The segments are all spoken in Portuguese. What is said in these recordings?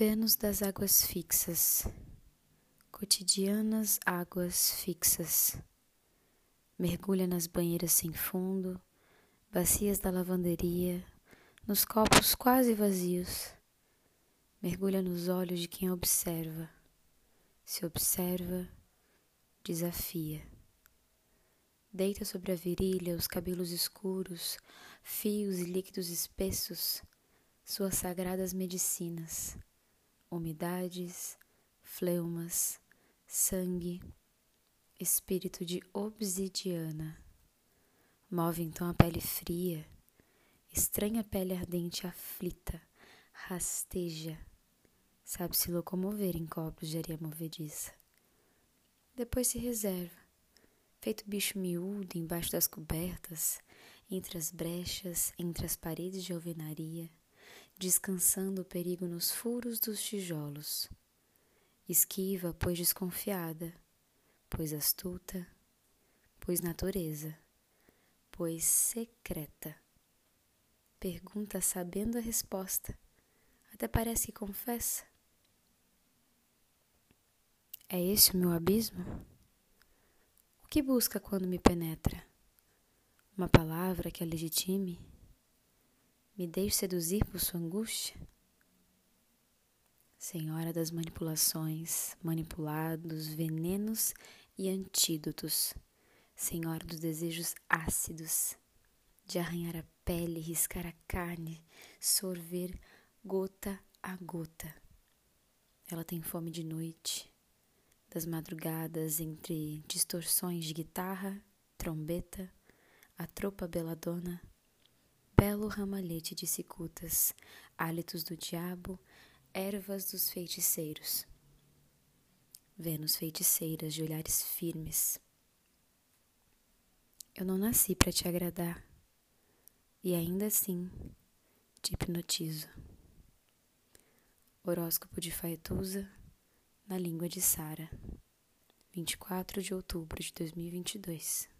Vênus das águas fixas, cotidianas águas fixas. Mergulha nas banheiras sem fundo, bacias da lavanderia, nos copos quase vazios. Mergulha nos olhos de quem observa. Se observa, desafia. Deita sobre a virilha os cabelos escuros, fios e líquidos espessos, suas sagradas medicinas umidades, fleumas, sangue, espírito de obsidiana. Move então a pele fria, estranha pele ardente aflita, rasteja, sabe se locomover em copos de areia movediça. Depois se reserva, feito bicho miúdo embaixo das cobertas, entre as brechas, entre as paredes de alvenaria descansando o perigo nos furos dos tijolos. Esquiva, pois desconfiada, pois astuta, pois natureza, pois secreta. Pergunta sabendo a resposta, até parece que confessa. É esse o meu abismo? O que busca quando me penetra? Uma palavra que a legitime? Me deixe seduzir por sua angústia? Senhora das manipulações, manipulados, venenos e antídotos. Senhora dos desejos ácidos, de arranhar a pele, riscar a carne, sorver gota a gota. Ela tem fome de noite, das madrugadas entre distorções de guitarra, trombeta, a tropa beladona belo ramalhete de cicutas, hálitos do diabo, ervas dos feiticeiros. Vênus feiticeiras de olhares firmes. Eu não nasci para te agradar, e ainda assim te hipnotizo. Horóscopo de Faetusa, na língua de Sara, 24 de outubro de 2022.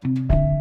Thank you.